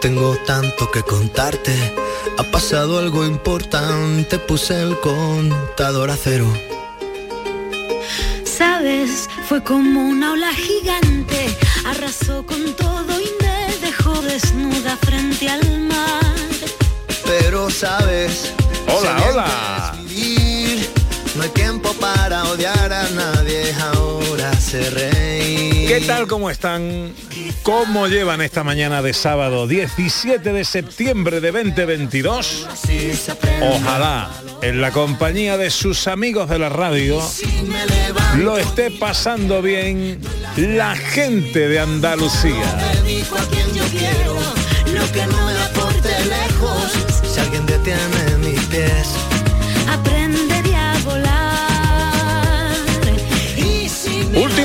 Tengo tanto que contarte. Ha pasado algo importante, puse el contador a cero. Sabes, fue como una ola gigante, arrasó con todo y me dejó desnuda frente al mar. Pero sabes, Hola, hola. vivir, no hay tiempo para odiar a nadie, ahora se reír. ¿Qué tal? ¿Cómo están? ¿Cómo llevan esta mañana de sábado 17 de septiembre de 2022? Ojalá en la compañía de sus amigos de la radio lo esté pasando bien la gente de Andalucía.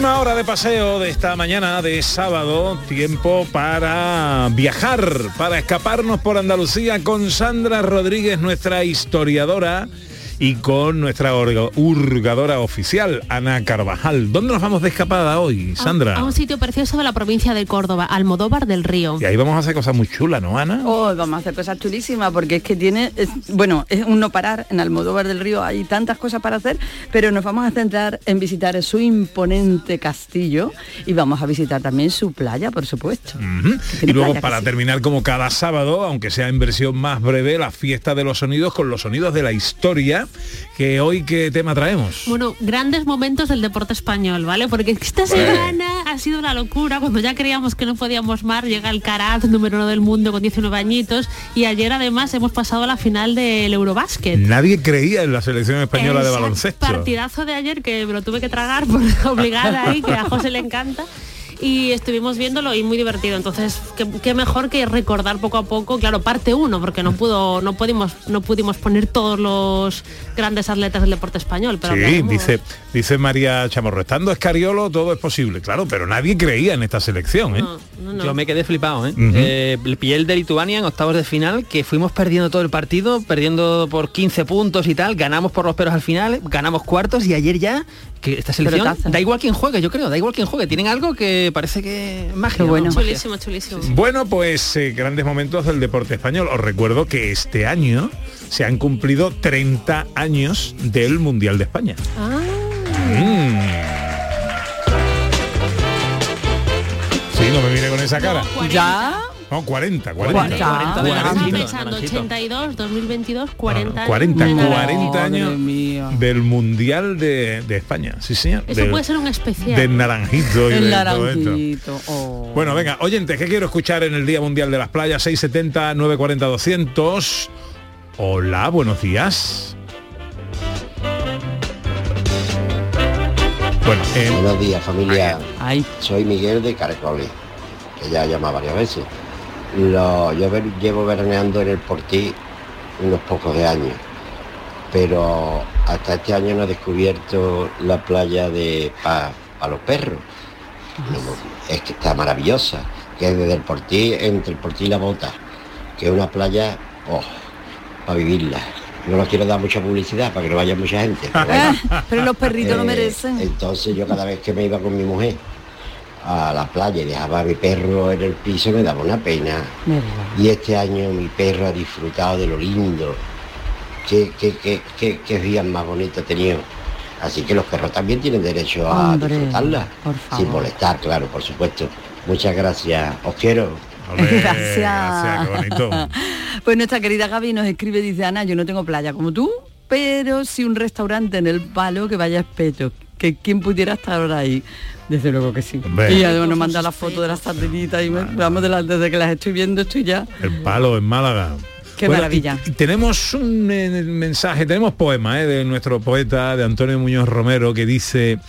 Última hora de paseo de esta mañana de sábado, tiempo para viajar, para escaparnos por Andalucía con Sandra Rodríguez, nuestra historiadora, y con nuestra hurgadora oficial, Ana Carvajal. ¿Dónde nos vamos de escapada hoy, Sandra? A un sitio precioso de la provincia de Córdoba, Almodóvar del Río. Y ahí vamos a hacer cosas muy chulas, ¿no, Ana? Oh, vamos a hacer cosas chulísimas porque es que tiene, es- bueno, es un no parar. En Almodóvar del Río hay tantas cosas para hacer, pero nos vamos a centrar en visitar su imponente castillo y vamos a visitar también su playa, por supuesto. Y luego para sí. terminar como cada sábado, aunque sea en versión más breve, la fiesta de los sonidos con los sonidos de la historia, que hoy qué tema traemos. Bueno, grandes momentos del deporte español, ¿vale? Porque esta semana ha sido una locura. Cuando ya creíamos que no podíamos más, llega el Caraz, número uno del mundo, con 19 añitos. Y ayer además hemos pasado a la final del Eurobásquet. Nadie creía en la selección española de baloncesto. Partidazo de ayer que me lo tuve que tragar por obligada ahí, que a José le encanta. Y estuvimos viéndolo y muy divertido. Entonces, qué, qué mejor que recordar poco a poco, claro, parte uno, porque no pudo, no pudimos, no pudimos poner todos los grandes atletas del deporte español. Pero Sí, dice, dice María Chamorro, estando Escariolo todo es posible, claro, pero nadie creía en esta selección, ¿eh? No, no, no. Yo me quedé flipado, ¿eh? Ujú. Eh, el piel de Lituania en octavos de final, que fuimos perdiendo todo el partido, perdiendo por 15 puntos y tal, ganamos por los pelos al final, ganamos cuartos y ayer ya, que esta selección, da igual quién juegue, yo creo, da igual quién juegue, tienen algo que parece que magia. Bueno. Chulísimo, chulísimo. Bueno, pues eh, grandes momentos del deporte español. Os recuerdo que este año se han cumplido 30 años del Mundial de España. Ah, Mm. Sí, no me mire con esa cara. 40. ¿Ya? No, 40, 40. Ya. 40 de Estaba Naranjito, pensando, Naranjito. 82, 2022, 40 años. 40, de nada. 40 años del Mundial de, de España. Sí, señor. Eso Del- puede ser un especial. Del naranjito y El de todo esto. naranjito. oh. Bueno, venga, oyentes, ¿qué quiero escuchar en el Día Mundial de las Playas? 670 940 200. Hola, buenos días. Bueno, eh, Buenos días familia, Ay, soy Miguel de Caracoles, que ya llama varias veces. Lo- yo ver- llevo veraneando en el Portí unos pocos de años, pero hasta este año no he descubierto la playa de para los perros. No, es que está maravillosa, que es desde el Portí, entre el Portí y la Bota, que es una playa oh, para vivirla. No nos quiero dar mucha publicidad para que no vaya mucha gente. pero bueno. pero los perritos lo Eh, merecen. Entonces yo cada vez que me iba con mi mujer a la playa y dejaba a mi perro en el piso me daba una pena. Y este año mi perro ha disfrutado de lo lindo. Qué, qué, qué, qué, qué días más bonitos ha tenido. Así que los perros también tienen derecho a Hombre, disfrutarla. por favor. Sin molestar, claro, por supuesto. Muchas gracias. Os quiero. Gracias. gracias, qué bonito. Pues nuestra querida Gaby nos escribe, dice Ana, yo no tengo playa como tú, pero sí un restaurante en el palo que vaya a espeto. Que quien pudiera estar ahora ahí. Desde luego que sí. Hombre. Y además nos manda la foto de las sardinitas y me- vamos de las- desde que las estoy viendo estoy ya. El palo en Málaga. Qué maravilla. y- y tenemos un eh, mensaje, tenemos poema eh, de nuestro poeta, de Antonio Muñoz Romero, que dice,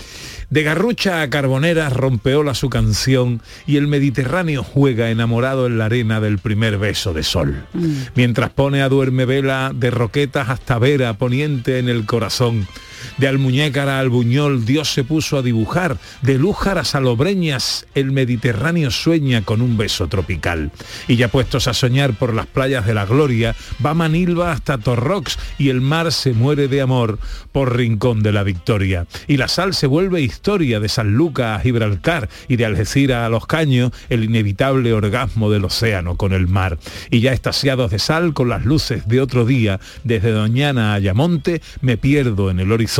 De Garrucha a Carbonera rompeola su canción y el Mediterráneo juega enamorado en la arena del primer beso de sol. Mientras pone a duerme vela de roquetas hasta vera poniente en el corazón. De Almuñécara al Buñol Dios se puso a dibujar, de Lújar a Salobreñas el Mediterráneo sueña con un beso tropical. Y ya puestos a soñar por las playas de la gloria, va Manilva hasta Torrox y el mar se muere de amor por Rincón de la Victoria. Y la sal se vuelve historia de San Lucas a Gibraltar y de Algeciras a Los Caños, el inevitable orgasmo del océano con el mar. Y ya estasiados de sal con las luces de otro día, desde Doñana a Ayamonte, me pierdo en el horizonte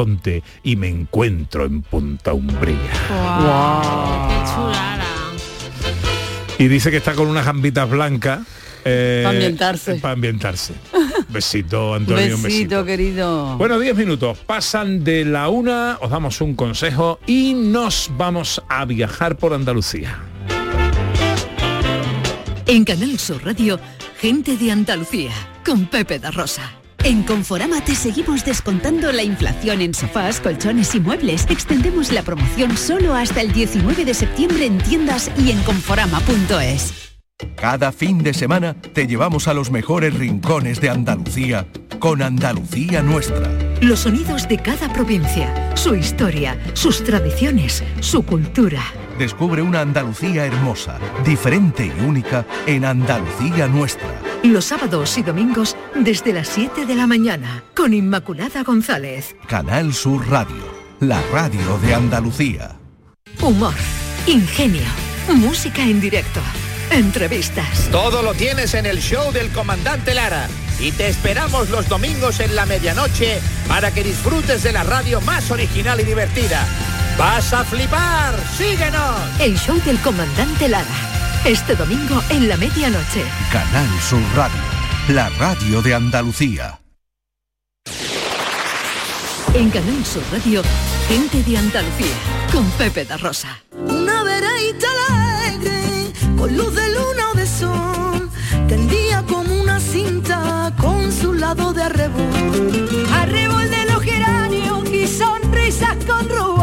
y me encuentro en Punta Umbría. ¡Qué chulada! Y dice que está con unas gambitas blancas. eh, Pa' ambientarse. Para ambientarse. Besito, Antonio, un besito, besito. querido. Bueno, 10 minutos. Pasan de la una, os damos un consejo y nos vamos a viajar por Andalucía. En Canal Sur Radio, gente de Andalucía, con Pepe da Rosa. En Conforama te seguimos descontando la inflación en sofás, colchones y muebles. Extendemos la promoción solo hasta el 19 de septiembre en tiendas y en conforama.es. Cada fin de semana te llevamos a los mejores rincones de Andalucía con Andalucía Nuestra. Los sonidos de cada provincia, su historia, sus tradiciones, su cultura. Descubre una Andalucía hermosa, diferente y única en Andalucía Nuestra. Los sábados y domingos desde las 7 de la mañana, con Inmaculada González. Canal Sur Radio, la radio de Andalucía. Humor, ingenio, música en directo, entrevistas. Todo lo tienes en el show del comandante Lara. Y te esperamos los domingos en la medianoche para que disfrutes de la radio más original y divertida. ¡Vas a flipar! ¡Síguenos! El show del comandante Lara. Este domingo en la medianoche. Canal Sur Radio, la radio de Andalucía. En Canal Sur Radio, gente de Andalucía, con Pepe da Rosa. Una vereita alegre, con luz de luna o de sol, tendía como una cinta con su lado de arrebol. Arrebol de los geranios y sonrisas con rubor,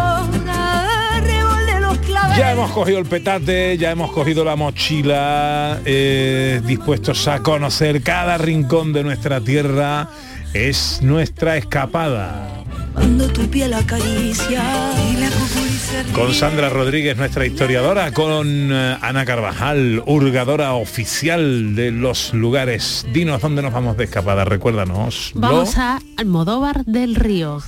Ya hemos cogido el petate, ya hemos cogido la mochila, eh, dispuestos a conocer cada rincón de nuestra tierra. Es nuestra escapada. Cuando tu piel acaricia y la cucuy se ríe. Con Sandra Rodríguez, nuestra historiadora, con eh, Ana Carvajal, hurgadora oficial de los lugares. Dinos dónde nos vamos de escapada, recuérdanos. Vamos a Almodóvar del Río.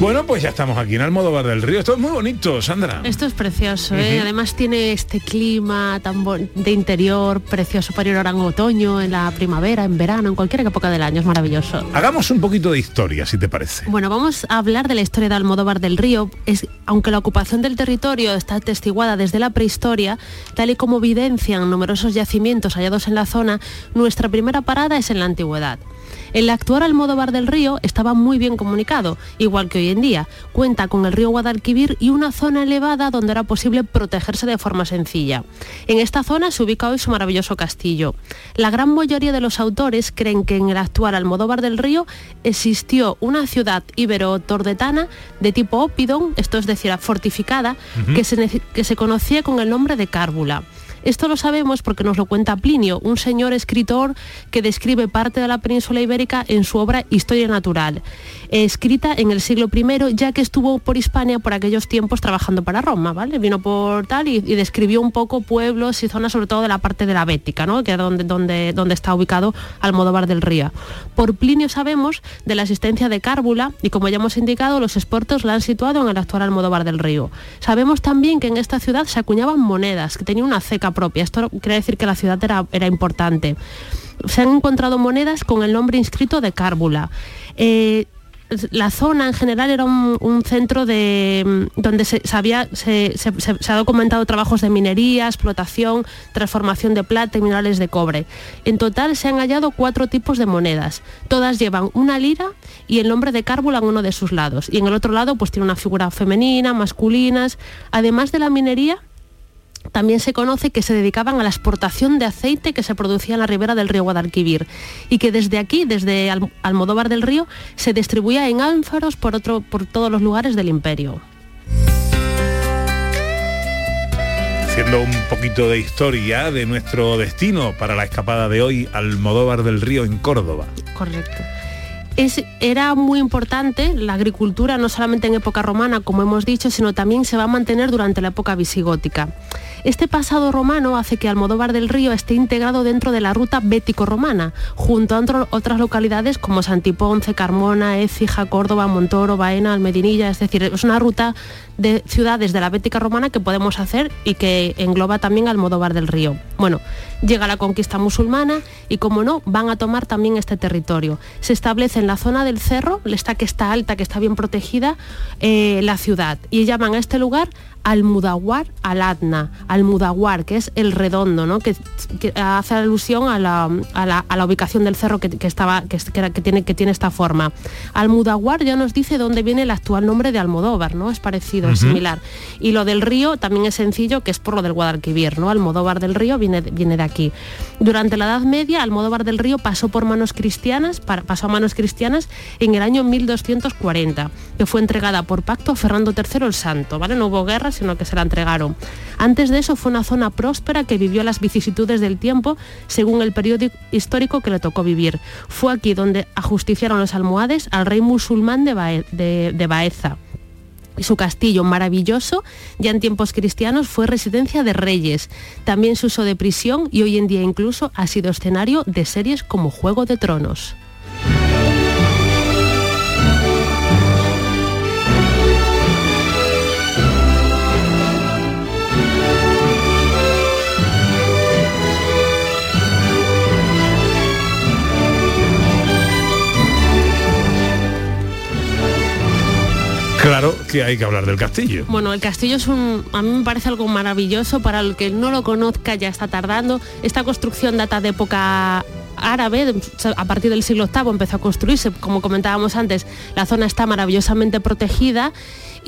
Bueno, pues ya estamos aquí en Almodóvar del Río. Esto es muy bonito, Sandra. Esto es precioso, ¿eh? Además tiene este clima tan de interior precioso para ir ahora en otoño, en la primavera, en verano, en cualquier época del año, es maravilloso. Hagamos un poquito de historia, si te parece. Bueno, vamos a hablar de la historia de Almodóvar del Río. Es, aunque la ocupación del territorio está atestiguada desde la prehistoria, tal y como evidencian numerosos yacimientos hallados en la zona, nuestra primera parada es en la antigüedad. El actual Almodóvar del Río estaba muy bien comunicado, igual que hoy en día. Cuenta con el río Guadalquivir y una zona elevada donde era posible protegerse de forma sencilla. En esta zona se ubica hoy su maravilloso castillo. La gran mayoría de los autores creen que en el actual Almodóvar del Río existió una ciudad ibero-tordetana de tipo ópidon, esto es decir, fortificada, que, se, que se conocía con el nombre de Cárbula. Esto lo sabemos porque nos lo cuenta Plinio, un señor escritor que describe parte de la península ibérica en su obra Historia Natural, escrita en el siglo I, ya que estuvo por Hispania por aquellos tiempos trabajando para Roma, ¿vale? Vino por tal y, y describió un poco pueblos y zonas, sobre todo de la parte de la Bética, ¿no? Que es donde, donde, donde está ubicado Almodóvar del Río. Por Plinio sabemos de la existencia de Cárbula y como ya hemos indicado, los expertos la han situado en el actual Almodóvar del Río. Sabemos también que en esta ciudad se acuñaban monedas, que tenía una ceca propia. Esto quiere decir que la ciudad era, era importante. Se han encontrado monedas con el nombre inscrito de Cárbula. Eh, la zona en general era un, centro de mm, donde se, había- se- se ha documentado trabajos de minería, explotación, transformación de plata y minerales de cobre. En total se han hallado cuatro tipos de monedas. Todas llevan una lira y el nombre de Cárbula en uno de sus lados. Y en el otro lado pues tiene una figura femenina, masculinas. Además de la minería, también se conoce que se dedicaban a la exportación de aceite que se producía en la ribera del río Guadalquivir y que desde aquí, desde Al- Almodóvar del Río, se distribuía en ánfaros por, otro, por todos los lugares del imperio. Haciendo un poquito de historia de nuestro destino para la escapada de hoy, Almodóvar del Río en Córdoba. Correcto. Es- era muy importante la agricultura, no solamente en época romana, como hemos dicho, sino también se va a mantener durante la época visigótica. Este pasado romano hace que Almodóvar del Río esté integrado dentro de la ruta bético-romana, junto a otras localidades como Santiponce, Carmona, Écija, Córdoba, Montoro, Baena, Almedinilla, es decir, es una ruta de ciudades de la bética romana que podemos hacer y que engloba también Almodóvar del Río. Bueno, llega la conquista musulmana y como no, van a tomar también este territorio. Se establece en la zona del cerro, esta que está alta, que está bien protegida, eh, la ciudad y llaman a este lugar Almudawar al Adna, Almudawar, que es el redondo, ¿no? que, que hace alusión a la, a la- a la ubicación del cerro que, que estaba, que, es- que tiene, que tiene esta forma. Almudawar ya nos dice dónde viene el actual nombre de Almodóvar, ¿no? Es parecido, es similar. Y lo del río también es sencillo, que es por lo del Guadalquivir, ¿no? Almodóvar del Río viene, de- viene de aquí. Durante la Edad Media, Almodóvar del Río pasó por manos cristianas, para- pasó a manos cristianas en el año 1240, que fue entregada por pacto a Fernando III el Santo, ¿vale? No hubo sino que se la entregaron. Antes de eso fue una zona próspera que vivió las vicisitudes del tiempo según el periodo histórico que le tocó vivir. Fue aquí donde ajusticiaron los almohades al rey musulmán de, de- de Baeza. Su castillo maravilloso, ya en tiempos cristianos, fue residencia de reyes. También se usó de prisión y hoy en día incluso ha sido escenario de series como Juego de Tronos. Claro que hay que hablar del castillo. Bueno, el castillo es un, a mí me parece algo maravilloso, para el que no lo conozca ya está tardando. Esta construcción data de época árabe, a partir del siglo VIII empezó a construirse, como comentábamos antes, la zona está maravillosamente protegida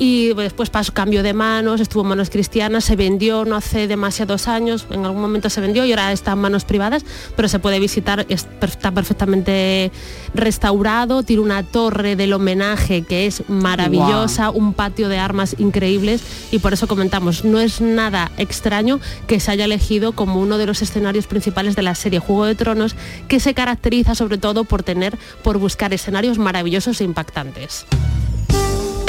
y después pasó cambio de manos, estuvo en manos cristianas, se vendió no hace demasiados años, en algún momento se vendió y ahora está en manos privadas, pero se puede visitar, es- está perfectamente restaurado, tiene una torre del homenaje que es maravillosa, un patio de armas increíbles y por eso comentamos, no es nada extraño que se haya elegido como uno de los escenarios principales de la serie Juego de Tronos, que se caracteriza sobre todo por tener, por buscar escenarios maravillosos e impactantes.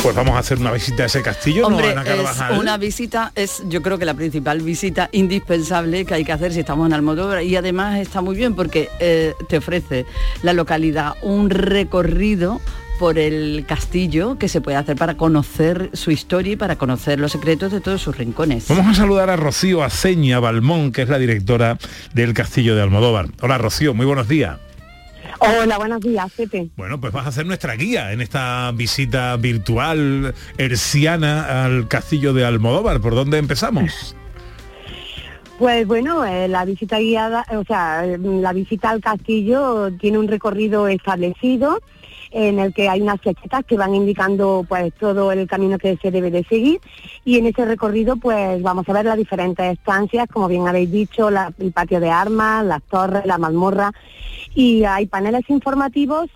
Pues vamos a hacer una visita a ese castillo, Hombre, ¿no, Ana es Carvajal? una visita, es yo creo que la principal visita indispensable que hay que hacer si estamos en Almodóvar y además está muy bien porque eh, te ofrece la localidad un recorrido por el castillo que se puede hacer para conocer su historia y para conocer los secretos de todos sus rincones. Vamos a saludar a Rocío Aceña Balmón, que es la directora del Castillo de Almodóvar. Hola Rocío, muy buenos días. Hola, buenos días, Pepe. Bueno, pues vas a ser nuestra guía en esta visita virtual herciana al Castillo de Almodóvar. ¿Por dónde empezamos? Pues bueno, eh, la visita guiada, o sea, la visita al castillo tiene un recorrido establecido en el que hay unas flechitas que van indicando pues todo el camino que se debe de seguir y en ese recorrido pues vamos a ver las diferentes estancias, como bien habéis dicho, la- el patio de armas, las torres, la mazmorra y hay paneles informativos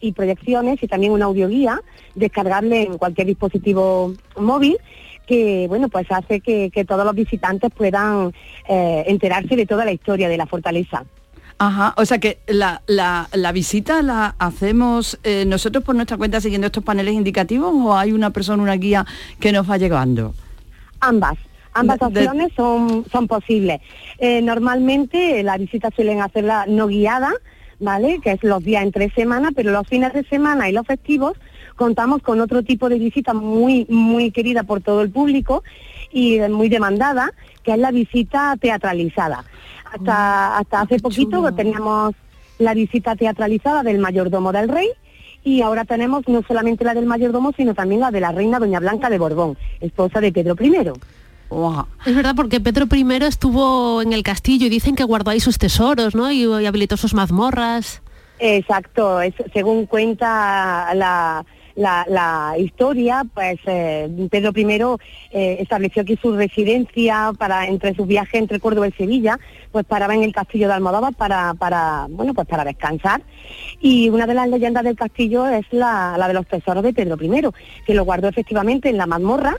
y proyecciones y también una audioguía descargable en cualquier dispositivo móvil que bueno pues hace que, que todos los visitantes puedan eh, enterarse de toda la historia de la fortaleza. Ajá, o sea que la, la- la visita la hacemos eh, nosotros por nuestra cuenta siguiendo estos paneles indicativos o hay una persona, una guía que nos va llevando. Ambas, ambas de- opciones son, son posibles. Eh, normalmente la visita suelen hacerla no guiada, ¿vale? Que es los días entre semana, pero los fines de semana y los festivos contamos con otro tipo de visita muy, muy querida por todo el público y muy demandada, que es la visita teatralizada. Hasta, hasta hace poquito teníamos la visita teatralizada del mayordomo del rey y ahora tenemos no solamente la del mayordomo, sino también la de la reina Doña Blanca de Borbón, esposa de Pedro I. Es verdad, porque Pedro I estuvo en el castillo y dicen que guardó ahí sus tesoros, ¿no? Y, y habilitó sus mazmorras. Exacto, es- según cuenta la, la, la historia, pues eh, Pedro I eh, estableció aquí su residencia para entre sus viajes entre Córdoba y Sevilla, pues paraba en el castillo de Almodóvar para, para bueno pues para descansar. Y una de las leyendas del castillo es la, la de los tesoros de Pedro I, que lo guardó efectivamente en la mazmorra,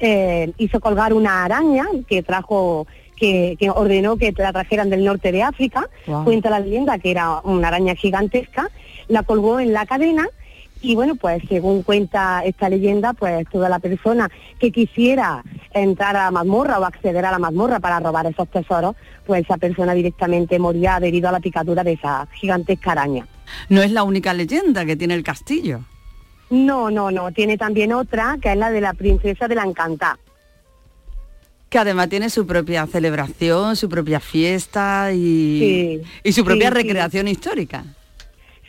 eh, hizo colgar una araña que trajo que, que ordenó que la trajeran del norte de África, cuenta la leyenda que era una araña gigantesca, la colgó en la cadena y bueno, pues según cuenta esta leyenda, pues toda la persona que quisiera entrar a la mazmorra o acceder a la mazmorra para robar esos tesoros, pues esa persona directamente moría debido a la picadura de esa gigantesca araña. No es la única leyenda que tiene el castillo. No, no, no, tiene también otra que es la de la princesa de la Encantá. Que además tiene su propia celebración, su propia fiesta y, Sí, y su propia sí, sí. recreación histórica.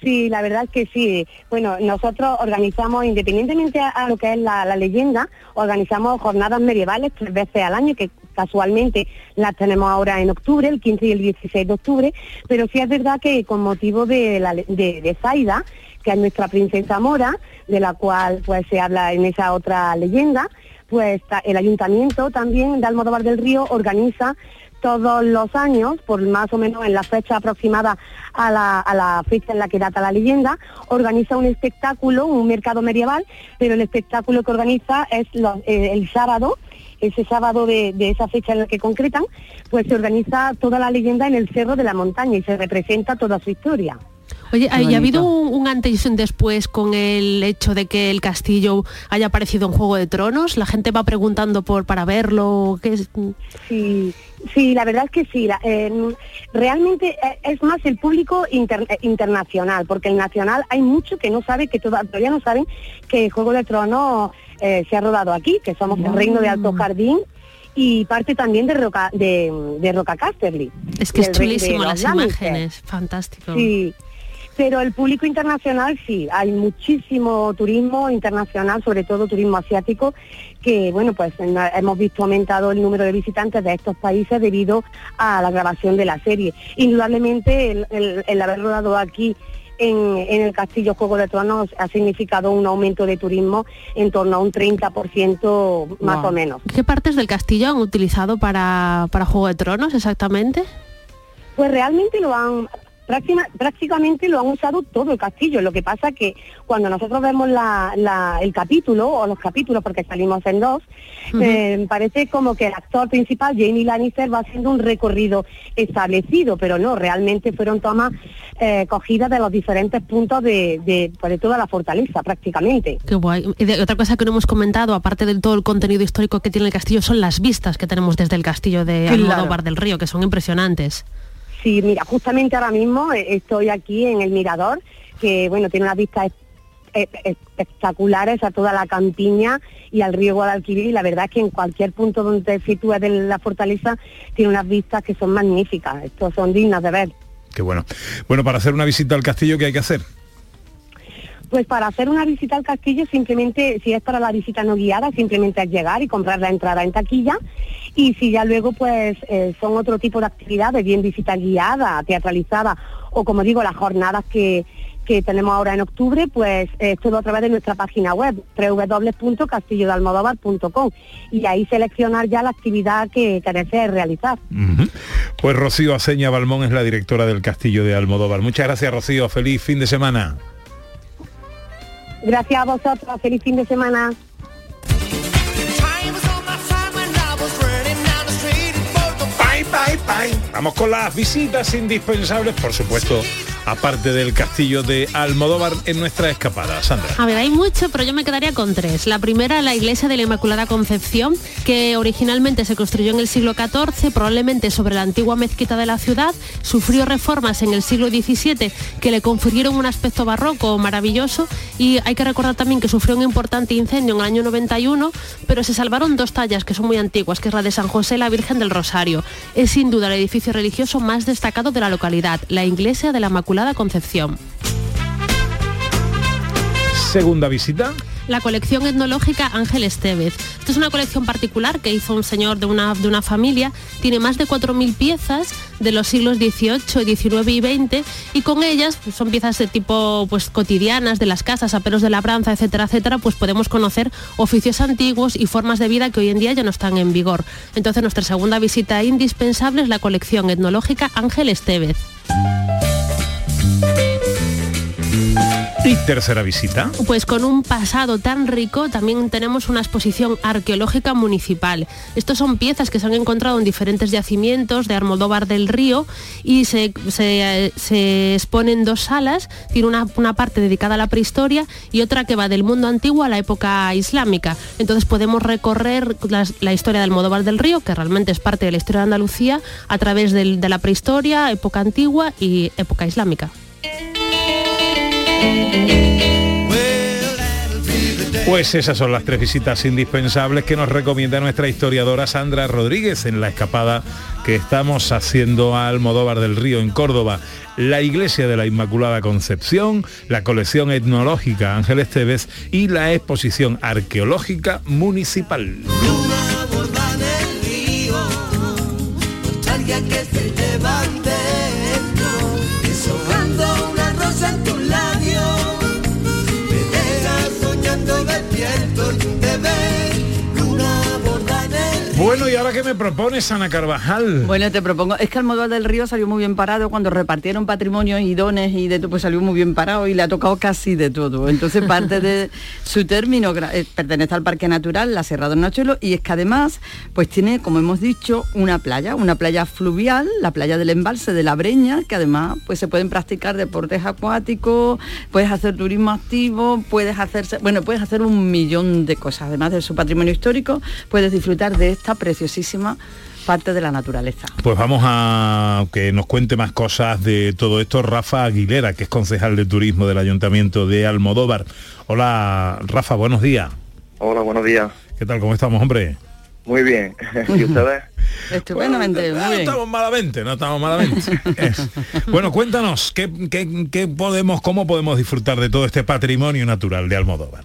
Sí, la verdad es que sí. Bueno, nosotros organizamos, independientemente a, a lo que es la, la leyenda, organizamos jornadas medievales tres veces al año, que casualmente las tenemos ahora en octubre, el 15 y el 16 de octubre, pero sí es verdad que con motivo de, la, de, de Zaida, que es nuestra princesa mora, de la cual pues se habla en esa otra leyenda, pues el ayuntamiento también de Almodóvar del Río organiza todos los años, por más o menos en la fecha aproximada a la, a la fecha en la que data la leyenda, organiza un espectáculo, un mercado medieval, pero el espectáculo que organiza es eh, el sábado, ese sábado de, de esa fecha en la que concretan, pues se organiza toda la leyenda en el Cerro de la Montaña y se representa toda su historia. Oye, Qué ¿y ha habido un, un antes y un después con el hecho de que el castillo haya aparecido en Juego de Tronos? La gente va preguntando por para verlo. ¿qué es? Sí, sí, la verdad es que sí. la- eh, realmente eh, es más el público inter- eh, internacional, porque el nacional hay mucho que no sabe, que toda- todavía no saben que Juego de Tronos eh, se ha rodado aquí, que somos el reino de Alto Jardín y parte también de Roca, de, de Roca Casterly. Es que es chulísimo las Lannister. imágenes, fantástico. Sí, pero el público internacional sí, hay muchísimo turismo internacional, sobre todo turismo asiático, que bueno, pues hemos visto aumentado el número de visitantes de estos países debido a la grabación de la serie. Indudablemente el, el- el haber rodado aquí en, en el Castillo Juego de Tronos ha significado un aumento de turismo en torno a un 30% más Wow. o menos. ¿Qué partes del castillo han utilizado para, para Juego de Tronos exactamente? Pues realmente lo han prácticamente lo han usado todo el castillo. Lo que pasa que cuando nosotros vemos la- la- el capítulo o los capítulos, porque salimos en dos, eh, parece como que el actor principal, Jamie Lannister, va haciendo un recorrido establecido, pero no, realmente fueron tomas eh, cogidas de los diferentes puntos de, de, pues, de toda la fortaleza prácticamente. Qué guay. Y de- otra cosa que no hemos comentado, aparte de todo el contenido histórico que tiene el castillo, son las vistas que tenemos desde el castillo de Claro. Almodóvar del Río, que son impresionantes. Sí, mira, justamente ahora mismo eh, estoy aquí en el Mirador, que bueno, tiene unas vistas es- es- espectaculares a toda la campiña y al río Guadalquivir y la verdad es que en cualquier punto donde te sitúes de la fortaleza tiene unas vistas que son magníficas, estos son dignas de ver. Qué bueno. Bueno, para hacer una visita al castillo, ¿qué hay que hacer? Pues para hacer una visita al castillo, simplemente, si es para la visita no guiada, simplemente es llegar y comprar la entrada en taquilla. Y si ya luego, pues, eh, son otro tipo de actividades, bien visita guiada, teatralizada, o como digo, las jornadas que, que tenemos ahora en octubre, pues es todo a través de nuestra página web, www.castillodealmodóvar.com. Y ahí seleccionar ya la actividad que, que desees realizar. Pues Rocío Aceña Balmón es la directora del castillo de Almodóvar. Muchas gracias, Rocío. Feliz fin de semana. Gracias a vosotros, feliz fin de semana. Bye, bye, bye. Vamos con las visitas indispensables, por supuesto, aparte del castillo de Almodóvar en nuestra escapada. Sandra. A ver, hay mucho, pero yo me quedaría con tres. La primera, la iglesia de la Inmaculada Concepción, que originalmente se construyó en el siglo XIV, probablemente sobre la antigua mezquita de la ciudad, sufrió reformas en el siglo XVII que le confirieron un aspecto barroco maravilloso y hay que recordar también que sufrió un importante incendio en el año 91, pero se salvaron dos tallas que son muy antiguas, que es la de San José y la Virgen del Rosario. Es sin duda el edificio religioso más destacado de la localidad, la iglesia de la Inmaculada Concepción. segunda visita? la colección etnológica Ángel Estevez. Esta es una colección particular que hizo un señor de una, de una familia, tiene más de 4.000 piezas de los siglos XVIII, XIX y XX y con ellas pues, son piezas de tipo pues, cotidianas de las casas, aperos de labranza, etcétera, etcétera, pues podemos conocer oficios antiguos y formas de vida que hoy en día ya no están en vigor. Entonces nuestra segunda visita indispensable es la colección etnológica Ángel Estevez. ¿Y tercera visita? Pues con un pasado tan rico también tenemos una exposición arqueológica municipal. Estos son piezas que se han encontrado en diferentes yacimientos de Armodóvar del Río y se, exponen dos salas. Tiene una, parte dedicada a la prehistoria y otra que va del mundo antiguo a la época islámica. Entonces podemos recorrer la historia del Almodóvar del Río, que realmente es parte de la historia de Andalucía, a través de la prehistoria, época antigua y época islámica. Pues esas son las tres visitas indispensables que nos recomienda nuestra historiadora Sandra Rodríguez en la escapada que estamos haciendo a Almodóvar del Río en Córdoba, la Iglesia de la Inmaculada Concepción, la colección etnológica Ángel Esteves y la exposición arqueológica municipal. Bueno, ¿y ahora qué me propones, Ana Carvajal? Bueno, te propongo, es que Almodóvar del Río salió muy bien parado cuando repartieron patrimonio y dones y de todo, pues salió muy bien parado y le ha tocado casi de todo. Entonces parte de su término eh, pertenece al Parque Natural, la Sierra de Nachuelo, y es que además, pues tiene, como hemos dicho, una playa, una playa fluvial, la playa del embalse de la Breña, que además pues se pueden practicar deportes acuáticos, puedes hacer turismo activo, puedes hacerse, bueno, puedes hacer un millón de cosas, además de su patrimonio histórico, puedes disfrutar de esta parte de la naturaleza. Pues vamos a que nos cuente más cosas de todo esto Rafa Aguilera, que es concejal de turismo del Ayuntamiento de Almodóvar. Hola Rafa, buenos días. Hola, buenos días. ¿Qué tal? ¿Cómo estamos, hombre? Muy bien. ¿Y ustedes? Estupendamente, bueno, no, estamos malamente, no estamos malamente. bueno, cuéntanos, ¿qué, qué, ¿qué podemos, cómo podemos disfrutar de todo este patrimonio natural de Almodóvar?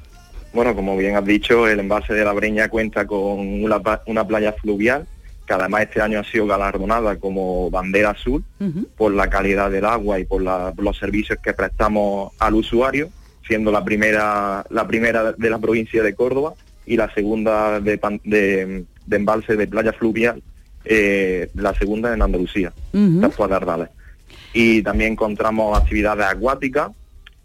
Bueno, como bien has dicho, el embalse de la Breña cuenta con una, una playa fluvial que además este año ha sido galardonada como bandera azul uh -huh. por la calidad del agua y por, la, por, los servicios que prestamos al usuario, siendo la primera, la primera de la provincia de Córdoba y la segunda de, de, de embalse de playa fluvial, eh, la segunda en Andalucía, uh -huh. Y también encontramos actividades acuáticas,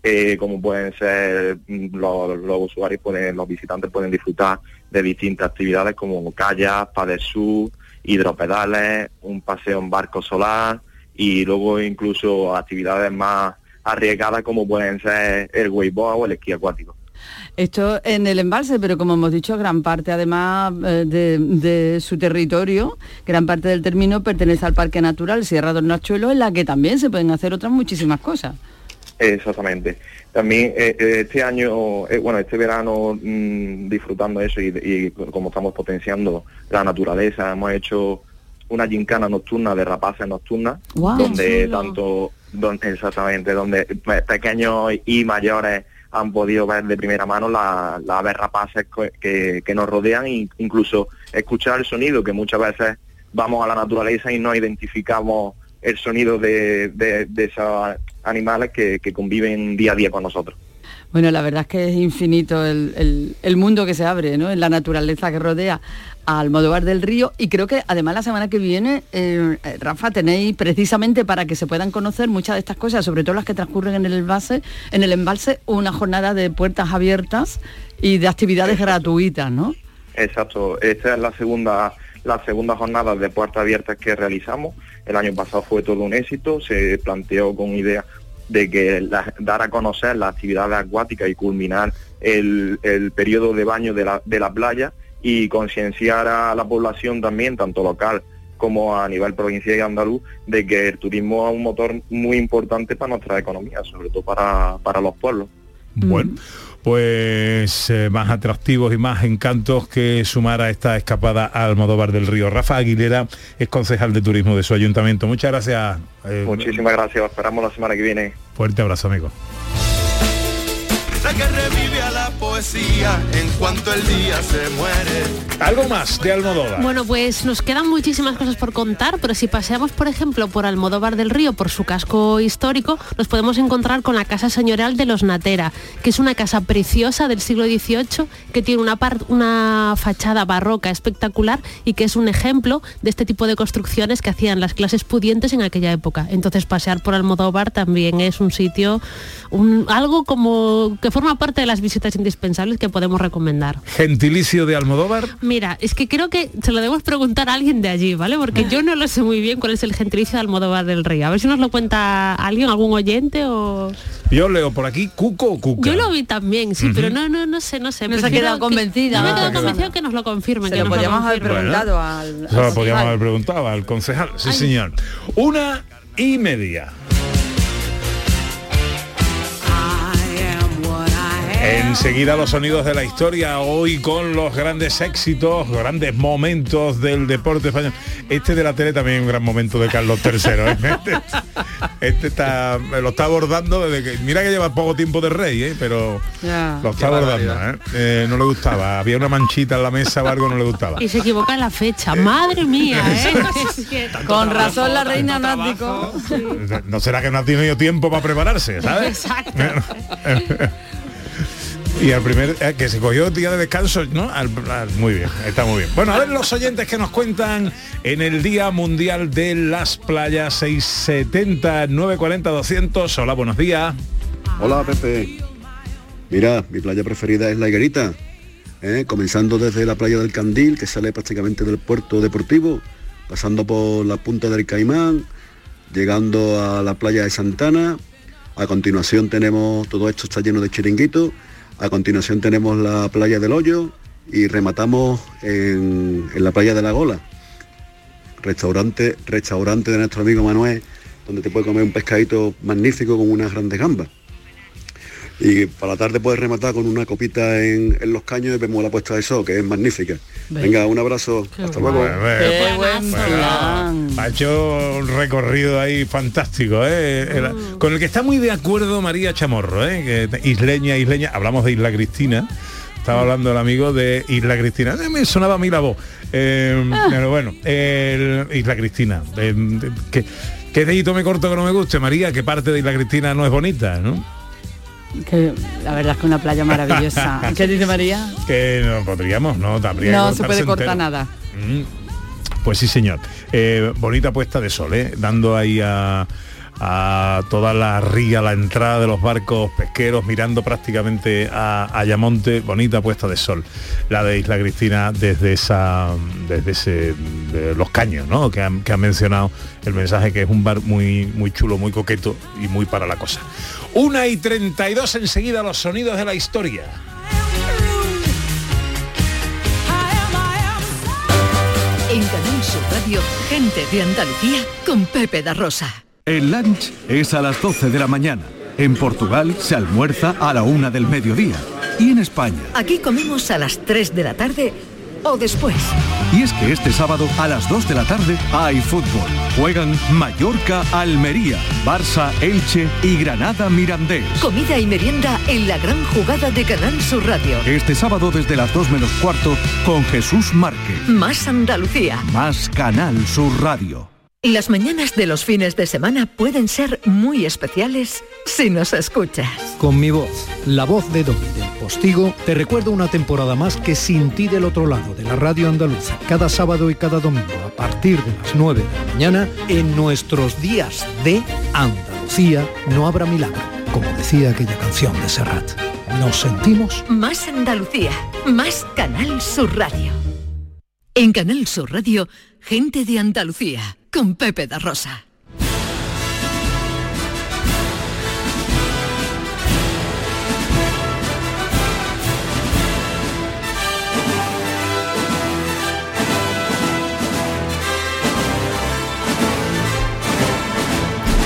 eh, como pueden ser mm, los, los, usuarios pueden, los visitantes pueden disfrutar de distintas actividades como kayak, paddle surf, hidropedales, un paseo en barco solar y luego incluso actividades más arriesgadas como pueden ser el wakeboard o el esquí acuático. Esto en el embalse, pero como hemos dicho, gran parte además eh, de, de, su territorio, gran parte del término pertenece al Parque Natural Sierra del Nachuelo, en la que también se pueden hacer otras muchísimas cosas. Exactamente. También eh, este año, eh, bueno, este verano mmm, disfrutando eso y, y, como estamos potenciando la naturaleza, hemos hecho una gincana nocturna de rapaces nocturnas, wow, donde tanto, donde, exactamente, donde pequeños y mayores han podido ver de primera mano las la aves rapaces que, que nos rodean e incluso escuchar el sonido, que muchas veces vamos a la naturaleza y no identificamos el sonido de, de, de esos animales que, que, conviven día a día con nosotros. Bueno, la verdad es que es infinito el, el, el mundo que se abre, ¿no? En la naturaleza que rodea a Almodóvar del Río y creo que además la semana que viene, eh, Rafa, tenéis precisamente para que se puedan conocer muchas de estas cosas, sobre todo las que transcurren en el embalse, en el embalse, una jornada de puertas abiertas y de actividades Exacto. gratuitas, ¿no? Exacto, esta es la segunda la segunda jornada de puertas abiertas que realizamos. El año pasado fue todo un éxito, se planteó con idea de que la, dar a conocer las actividades acuáticas y culminar el, el periodo de baño de la, de la playa y concienciar a la población también, tanto local como a nivel provincial y andaluz, de que el turismo es un motor muy importante para nuestra economía, sobre todo para, para los pueblos. Bueno. Pues eh, más atractivos y más encantos que sumar a esta escapada a Almodóvar del Río. Rafa Aguilera es concejal de turismo de su ayuntamiento. Muchas gracias. Eh, Muchísimas gracias. Esperamos la semana que viene. Fuerte abrazo, amigo. Poesía en cuanto el día se muere. Algo más de Almodóvar. Bueno, pues nos quedan muchísimas cosas por contar, pero si paseamos, por ejemplo, por Almodóvar del Río, por su casco histórico, nos podemos encontrar con la Casa Señorial de los Natera, que es una casa preciosa del siglo XVIII, que tiene una, una fachada barroca espectacular y que es un ejemplo de este tipo de construcciones que hacían las clases pudientes en aquella época. Entonces, pasear por Almodóvar también es un sitio, un- algo como que forma parte de las visitas indispensables que podemos recomendar. Gentilicio de Almodóvar. Mira, es que creo que se lo debemos preguntar a alguien de allí, ¿vale? Porque yo no lo sé muy bien cuál es el gentilicio de Almodóvar del Rey. A ver si nos lo cuenta alguien, algún oyente o... Yo leo por aquí Cuco o Cuca. Yo lo vi también, sí, pero no, no, no sé, no sé. No se ha Prefiero quedado que- convencida. No me he quedado Ah, convencido que nos lo confirmen. Se que lo nos podíamos haber preguntado al... Eso lo podíamos haber preguntado al concejal. Sí, señor. Una y media. Enseguida los sonidos de la historia, hoy con los grandes éxitos, grandes momentos del deporte español. Este de la tele también es un gran momento de Carlos III. ¿eh? Este, este está, lo está abordando desde que. Mira que lleva poco tiempo de rey, ¿eh? pero Ya. lo está abordando. ¿eh? Eh, no le gustaba. Había una manchita en la mesa o algo, no le gustaba. Y se equivoca en la fecha. Madre mía, ¿eh? Con razón la reina nático. No será que no ha tenido tiempo para prepararse, ¿sabes? Exacto. Y al primer eh, que se cogió día de descanso, ¿no? Al- al- muy bien, está muy bien. Bueno, a ver los oyentes que nos cuentan en el Día Mundial de las Playas 670 940 200. Hola, buenos días. Hola Pepe. Mira, mi playa preferida es La Higuerita. ¿eh? Comenzando desde la playa del Candil, que sale prácticamente del puerto deportivo, pasando por la punta del Caimán, llegando a la playa de Santana. A continuación tenemos, todo esto está lleno de chiringuitos. A continuación tenemos la playa del Hoyo y rematamos en, la playa de la Gola. Restaurante, restaurante de nuestro amigo Manuel, donde te puedes comer un pescadito magnífico con unas grandes gambas. Y para la tarde puedes rematar con una copita en, en los caños y vemos la puesta de sol, que es magnífica. Venga, un abrazo. Hasta luego. Qué buen plan. Ha hecho un recorrido ahí fantástico, ¿eh? El- con el que está muy de acuerdo María Chamorro, ¿eh? Que, isleña, isleña. Hablamos de Isla Cristina. Estaba hablando el amigo de Isla Cristina. Eh, me sonaba a mí la voz. Eh, Pero bueno, el- Isla Cristina. Eh, de- que, ¿Qué dedito me corto que no me guste, María? ¿Qué parte de Isla Cristina no es bonita, no? Que la verdad es que una playa maravillosa. ¿Qué dice María? Que no podríamos, ¿no? No se puede cortar entero. nada. Mm, Pues sí, señor. Eh, bonita puesta de sol, ¿eh? Dando ahí a, a toda la ría, la entrada de los barcos pesqueros, mirando prácticamente a Ayamonte. Bonita puesta de sol. La de Isla Cristina desde esa, desde ese, de los caños, ¿no? Que han, que han mencionado el mensaje que es un bar muy, muy chulo, muy coqueto y muy para la cosa. Una y 32 enseguida los sonidos de la historia. En Canal Sur Radio, gente de Andalucía con Pepe da Rosa. El lunch es a las 12 de la mañana. En Portugal se almuerza a la una del mediodía. Y en España. Aquí comemos a las 3 de la tarde o después. Y es que este sábado a las 2 de la tarde hay fútbol. Juegan Mallorca, Almería, Barça, Elche y Granada Mirandés. Comida y merienda en la gran jugada de Canal Sur Radio. Este sábado desde las 2 menos cuarto con Jesús Márquez. Más Andalucía. Más Canal Sur Radio. Las mañanas de los fines de semana pueden ser muy especiales si nos escuchas. Con mi voz, la voz de Domi del Postigo, te recuerdo una temporada más que sin ti del otro lado de la radio andaluza, cada sábado y cada domingo a partir de las 9 de la mañana, en nuestros días de Andalucía no habrá milagro, como decía aquella canción de Serrat. Nos sentimos Más Andalucía. Más Canal Sur Radio. En Canal Sur Radio, gente de Andalucía con Pepe da Rosa.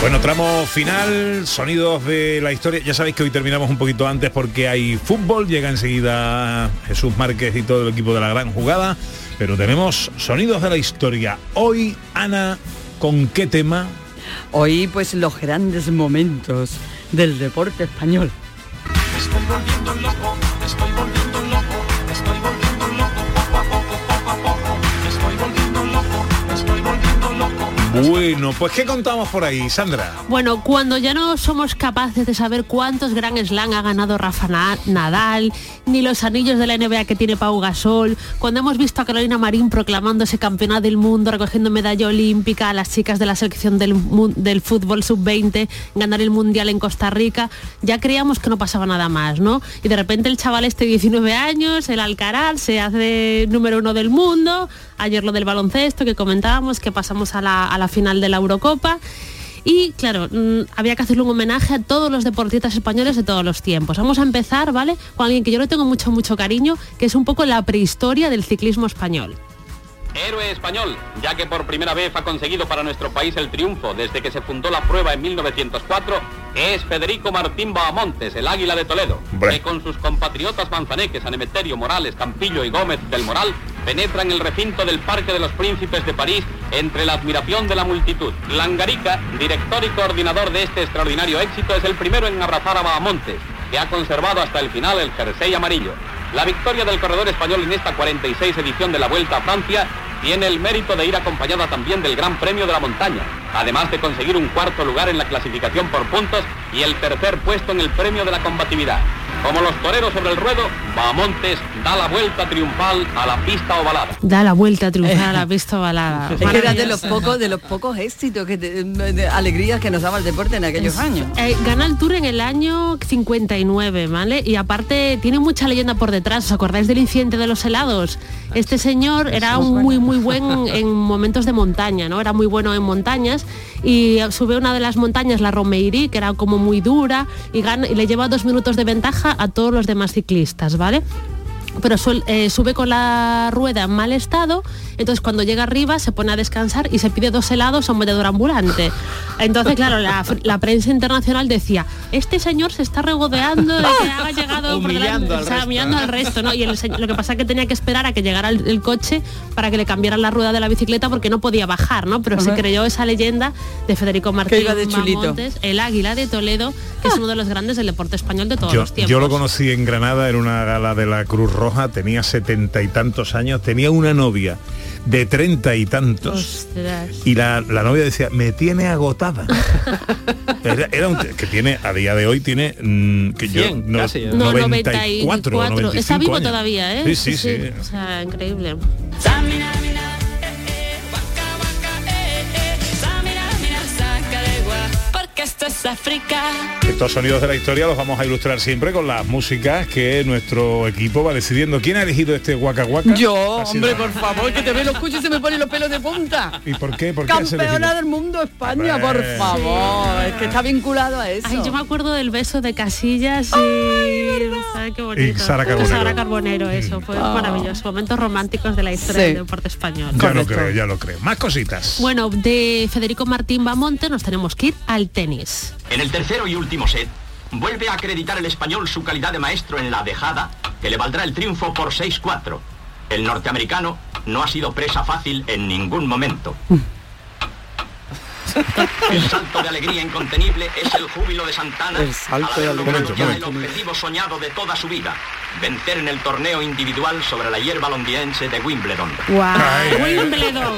Bueno, tramo final, sonidos de la historia. Ya sabéis que hoy terminamos un poquito antes porque hay fútbol, llega enseguida Jesús Márquez y todo el equipo de la gran jugada, pero tenemos sonidos de la historia. Hoy, Ana, ¿con qué tema? Hoy pues los grandes momentos del deporte español. Estoy volviendo loco estoy volviendo loco, estoy volviendo Bueno, pues ¿qué contamos por ahí, Sandra? Bueno, cuando ya no somos capaces de saber cuántos Grand Slam ha ganado Rafa Na- Nadal, ni los anillos de la NBA que tiene Pau Gasol, cuando hemos visto a Carolina Marín proclamándose campeona del mundo, recogiendo medalla olímpica, a las chicas de la selección del, del fútbol sub-20, ganar el mundial en Costa Rica, ya creíamos que no pasaba nada más, ¿no? Y de repente el chaval este de 19 años, el Alcaraz, se hace número uno del mundo, ayer lo del baloncesto que comentábamos, que pasamos a la, a la final de la Eurocopa. Y claro, mm, había que hacerle un homenaje a todos los deportistas españoles de todos los tiempos. Vamos a empezar, ¿vale? Con alguien que yo le tengo mucho, mucho cariño, que es un poco la prehistoria del ciclismo español. Héroe español, ya que por primera vez ha conseguido para nuestro país el triunfo desde que se fundó la prueba en 1904, es Federico Martín Bahamontes, el Águila de Toledo, que con sus compatriotas manzaneques, Anemeterio, Morales, Campillo y Gómez del Moral, penetra en el recinto del Parque de los Príncipes de París entre la admiración de la multitud. Langarica, director y coordinador de este extraordinario éxito, es el primero en abrazar a Bahamontes, que ha conservado hasta el final el jersey amarillo. La victoria del corredor español en esta 46 edición de la Vuelta a Francia tiene el mérito de ir acompañada también del Gran Premio de la Montaña, además de conseguir un cuarto lugar en la clasificación por puntos y el tercer puesto en el Premio de la Combatividad. Como los toreros sobre el ruedo, Bahamontes da la vuelta triunfal a la pista ovalada. Da la vuelta a triunfar a la pista ovalada. Es que era de los pocos, de los pocos éxitos, que te- de alegrías que nos daba el deporte en aquellos años. Eh, gana el Tour en el año 59, ¿vale? Y aparte tiene mucha leyenda por detrás. ¿Os acordáis del incidente de los helados? Este señor era un muy muy buen en momentos de montaña, ¿no? Era muy bueno en montañas y sube una de las montañas, la Romeiri, que era como muy dura y, gana, y le lleva dos minutos de ventaja a todos los demás ciclistas, ¿vale? Pero suel- eh, sube con la rueda en mal estado, entonces cuando llega arriba se pone a descansar y se pide dos helados a un vendedor ambulante. Entonces, claro, la, la prensa internacional decía, este señor se está regodeando de que haya llegado por Humillando delante", al o sea, resto. humillando al resto, ¿no? Y el lo que pasa es que tenía que esperar a que llegara el, el coche para que le cambiaran la rueda de la bicicleta porque no podía bajar, ¿no? Pero se creyó esa leyenda de Federico Martín iba de chulito. Bahamontes, el águila de Toledo, que es uno de los grandes del deporte español de todos Yo, los tiempos. yo lo conocí en Granada en una gala de la Cruz Roja, tenía setenta y tantos años, tenía una novia de treinta y tantos Ostras. y la, la novia decía, me tiene agotada. Era, era un que tiene, a día de hoy tiene, mm, que yo, 100 no- casi, ¿eh? No, 94, 94. Está 95 vivo años. todavía, ¿eh? Sí, sí, sí. O sea, increíble. Esto es África. Estos sonidos de la historia los vamos a ilustrar siempre con las músicas que nuestro equipo va decidiendo. ¿Quién ha elegido este Waka Waka? Yo, hombre, por favor, que te ve, lo escucho y se me ponen los pelos de punta. ¿Y por qué? ¿Por qué has Campeona del mundo España, por favor. Es que está vinculado a eso. Ay, yo me acuerdo del beso de Casillas y... ¿sabes qué bonito? Y Sara Carbonero. Sara Carbonero, eso. Fue Ah. maravilloso. Momentos románticos de la historia Sí. del deporte español. Ya lo creo, ya lo creo. Más cositas. Bueno, de Federico Martín Bamonte nos tenemos que ir al tenis. En el tercero y último set, vuelve a acreditar el español su calidad de maestro en la dejada, que le valdrá el triunfo por 6-4. El norteamericano no ha sido presa fácil en ningún momento. El salto de alegría incontenible es el júbilo de Santana El salto al de haber logrado ya el objetivo soñado de toda su vida, vencer en el torneo individual sobre la hierba londinense de Wimbledon. ¡Wow! Ay, Wimbledon,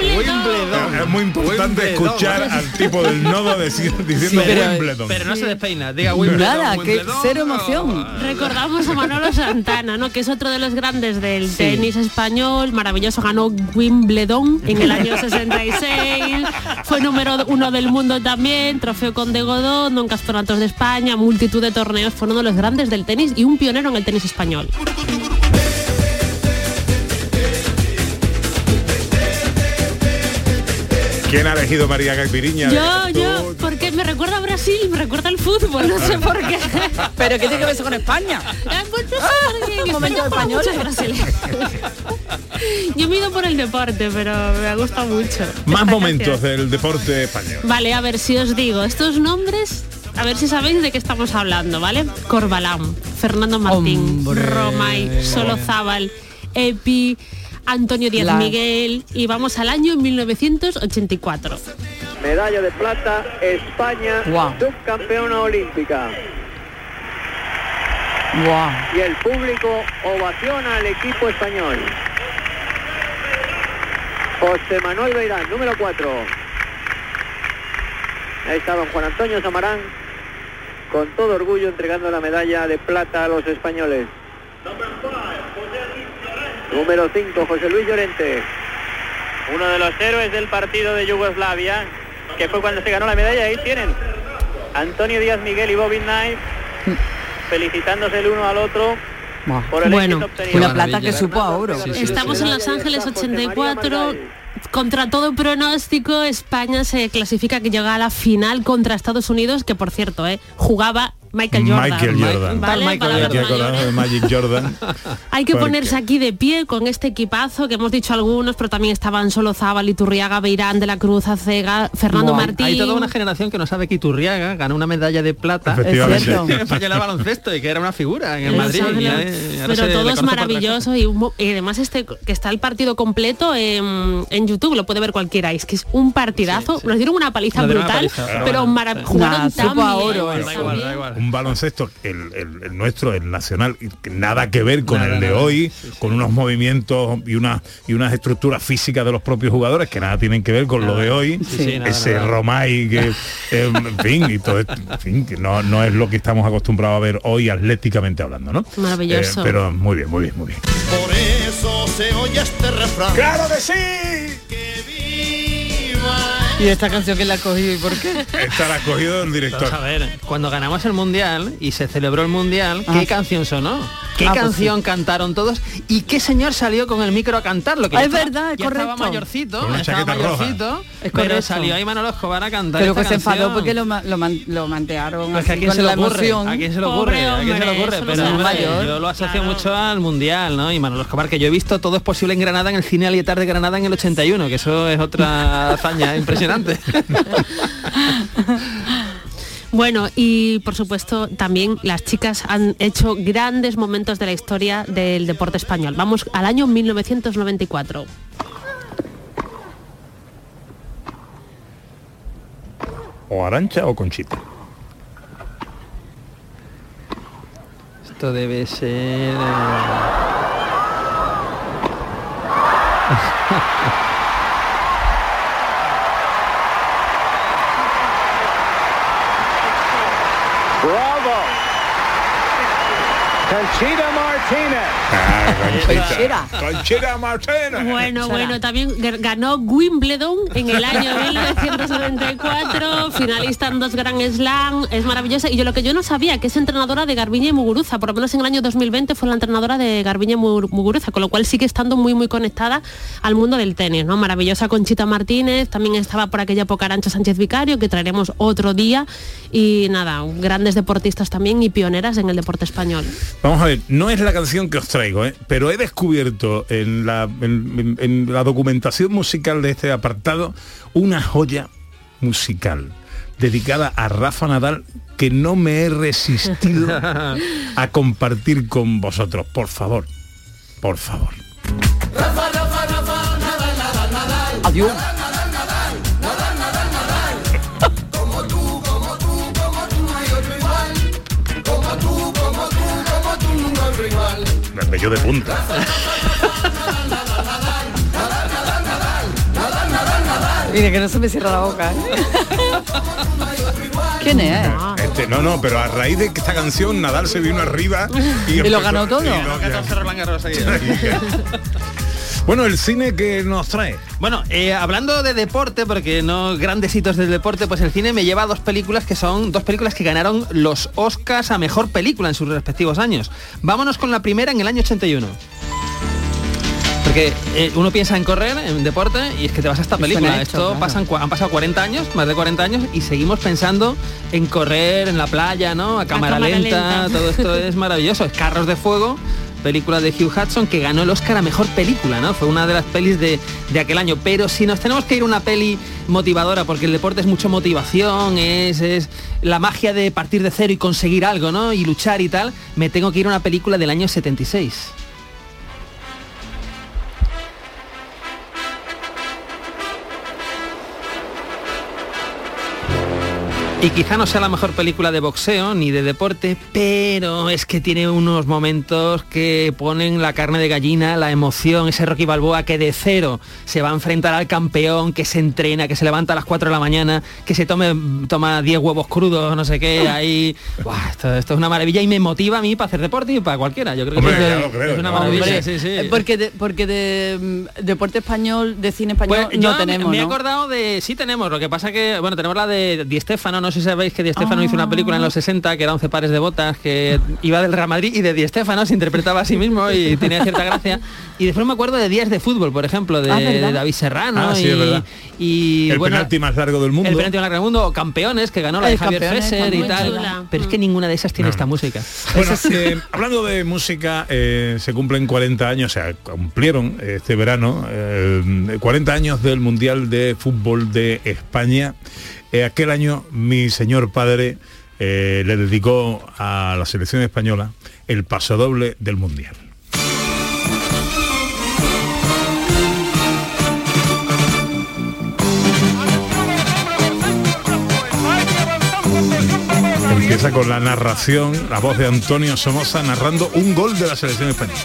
Wimbledon. Es muy importante Wimbledon. escuchar al tipo del nodo decir- diciendo pero, Wimbledon. pero no se despeina. Diga Wimbledon. Nada, que Wimbledon, cero emoción. Recordamos a Manolo Santana, ¿no? Que es otro de los grandes del Sí. tenis español, maravilloso, ganó Wimbledon en el año 66, fue número uno del mundo también, trofeo con de Godón, en campeonatos de España, multitud de torneos, fue uno de los grandes del tenis y un pionero en el tenis español. ¿Quién ha elegido María Caipiriña? Yo, yo, porque me recuerda a Brasil, me recuerda al fútbol, no sé por qué. Pero ¿qué tiene que ver eso con España? En momento español. Yo me he ido por el deporte, pero me ha gustado mucho. Más esta momentos canción. del deporte español. Vale, a ver si os digo, estos nombres, a ver si sabéis de qué estamos hablando, ¿vale? Corbalán, Fernando Martín, Hombre. Romay, Solozábal, Epi, Antonio Díaz La- Miguel y vamos al año 1984. Medalla de plata, España, subcampeona olímpica. Y el público ovaciona al equipo español. José Manuel Beirán, número 4. Ahí está don Juan Antonio Samarán, con todo orgullo entregando la medalla de plata a los españoles. Número 5, José Luis Llorente. Uno de los héroes del partido de Yugoslavia, que fue cuando se ganó la medalla. Ahí tienen Antonio Díaz Miguel y Bobby Knight felicitándose el uno al otro por el Bueno. Una plata que supo a oro. Estamos en Los Ángeles 84. Contra todo pronóstico, España se clasifica que llega a la final contra Estados Unidos, que por cierto, eh, jugaba Michael Jordan. Michael Jordan. ¿Vale? Hay Palabras que acordarnos de Magic Jordan. Hay que Porque- ponerse aquí de pie con este equipazo que hemos dicho algunos, pero también estaban solo Zabal, Iturriaga, Beirán, De la Cruz, Acega, Fernando Buah, Martín. Hay toda una generación que no sabe que Iturriaga ganó una medalla de plata Efectivamente. en España en el baloncesto y que era una figura en el Madrid. Y ya, pero todo es maravilloso y, un mo- y además este que está el partido completo en, en YouTube lo puede ver cualquiera y es que es un partidazo nos dieron una paliza Nos dieron una brutal paliza, pero pero bueno, sí. jugaron Nah, tan bien, oro. Un baloncesto el, el- el nuestro el nacional que nada que ver con Nada, el de nada. hoy con unos movimientos y una y unas estructuras físicas de los propios jugadores que nada tienen que ver con lo de hoy Sí, sí, nada, ese nada. Romay que eh, en fin y todo esto, en fin que no, no es lo que estamos acostumbrados a ver hoy atléticamente hablando no Maravilloso. Eh, pero muy bien muy bien muy bien Por eso se oye este refrán. ¡Claro que sí! ¿Y esta canción que la ha cogido y por qué? esta la ha cogido el director Vamos a ver, cuando ganamos el mundial y se celebró el mundial, ¿qué Ah. canción sonó? ¿Qué Ah, pues canción cantaron todos? ¿Y qué señor salió con el micro a cantarlo? Que Ah, ya es estaba- verdad, es ya estaba correcto. mayorcito, estaba mayorcito, Es pero correcto. salió ahí Manolo Escobar a cantar Pero esta que se enfadó porque lo, lo, man- lo mantearon Pues a así quién con se le la ocurre, emoción. a quién se le ocurre, a quién se le ocurre, pero hombre, yo lo asocio mucho al mundial, ¿no? Y Manolo Escobar, que yo he visto todo es posible en Granada en el cine Alietar de Granada en el 81, que eso es otra hazaña impresionante. Bueno, y por supuesto también las chicas han hecho grandes momentos de la historia del deporte español. Vamos al año 1994. o Arancha o Conchita Esto debe ser... Conchita Martínez. Ah, Conchita. Conchita Martínez Bueno, bueno, también ga- ganó Wimbledon en el año 1994, finalista en dos Grand Slam, es maravillosa. Y yo lo que yo no sabía, que es entrenadora de Garbiñe y Muguruza, por lo menos en el año 2020 fue la entrenadora de Garbiñe y Mu- Muguruza, con lo cual sigue estando muy, muy conectada al mundo del tenis, ¿no? Maravillosa Conchita Martínez, también estaba por aquella época Arancha Sánchez Vicario, que traeremos otro día. Y nada, grandes deportistas también y pioneras en el deporte español. Vamos a ver, no es la canción que os traigo, ¿eh? pero he descubierto en la, en- en- en la documentación musical de este apartado una joya musical dedicada a Rafa Nadal que no me he resistido a compartir con vosotros. Por favor, por favor. Adiós. Me pelló de punta. Mire, que no se me cierra la boca. ¿eh? ¿Quién es? Este, no, no, pero a raíz de esta canción Nadal se vino arriba y, ¿Y lo ganó todo? y ya. Bueno, el cine que nos trae. Bueno, eh, hablando de deporte, porque no grandes hitos del deporte, pues el cine me lleva a dos películas que son dos películas que ganaron los Oscars a mejor película en sus respectivos años. Vámonos con la primera en el año 81. Porque eh, uno piensa en correr, en deporte, y es que te vas a esta película. hecho, Esto claro. pasan, han pasado 40 años, más de 40 años, y seguimos pensando en correr en la playa, ¿no? A cámara, cámara lenta, lenta. todo esto es maravilloso. Es Carros de Fuego, película de Hugh Hudson que ganó el Oscar a Mejor Película, ¿no? Fue una de las pelis de, de aquel año. Pero si nos tenemos que ir a una peli motivadora, porque el deporte es mucho motivación, es, la magia de partir de cero y conseguir algo, ¿no? Y luchar y tal, me tengo que ir a una película del año 76. Y quizá no sea la mejor película de boxeo ni de deporte, pero es que tiene unos momentos que ponen la carne de gallina, la emoción, ese Rocky Balboa que de cero se va a enfrentar al campeón, que se entrena, que se levanta a las 4 de la mañana, que se tome, toma 10 huevos crudos, no sé qué, ahí. Buah, esto, esto es una maravilla y me motiva a mí para hacer deporte y para cualquiera. Yo creo Hombre, que es, ya lo creo, es una maravilla. Hombre, sí, sí. eh, Porque de, porque de mm, deporte español, de cine español, Pues no yo tenemos, me he ¿no? acordado de sí tenemos lo que pasa que bueno tenemos la de Di Stéfano no sé si sabéis que Di Stéfano hizo una película en los 60 que era 11 pares de botas que iba del Real Madrid y de Di Stéfano se interpretaba a sí mismo y tenía cierta gracia y después me acuerdo de días de fútbol por ejemplo de, Ah. David Serrano Ah, sí, y, es verdad. y, el bueno, penalti más largo del mundo. el penalti más largo del mundo campeones que ganó la de El Javier Campeones, Fesser y tal chula. pero es que ninguna de esas tiene No. esta música Bueno, eh, hablando de música, eh, se cumplen 40 años, o sea, cumplieron este verano eh, 40 años del Mundial de Fútbol de España. Eh, aquel año mi señor padre eh, le dedicó a la selección española el pasodoble del Mundial. Empieza con la narración, la voz de Antonio Somoza narrando un gol de la selección española.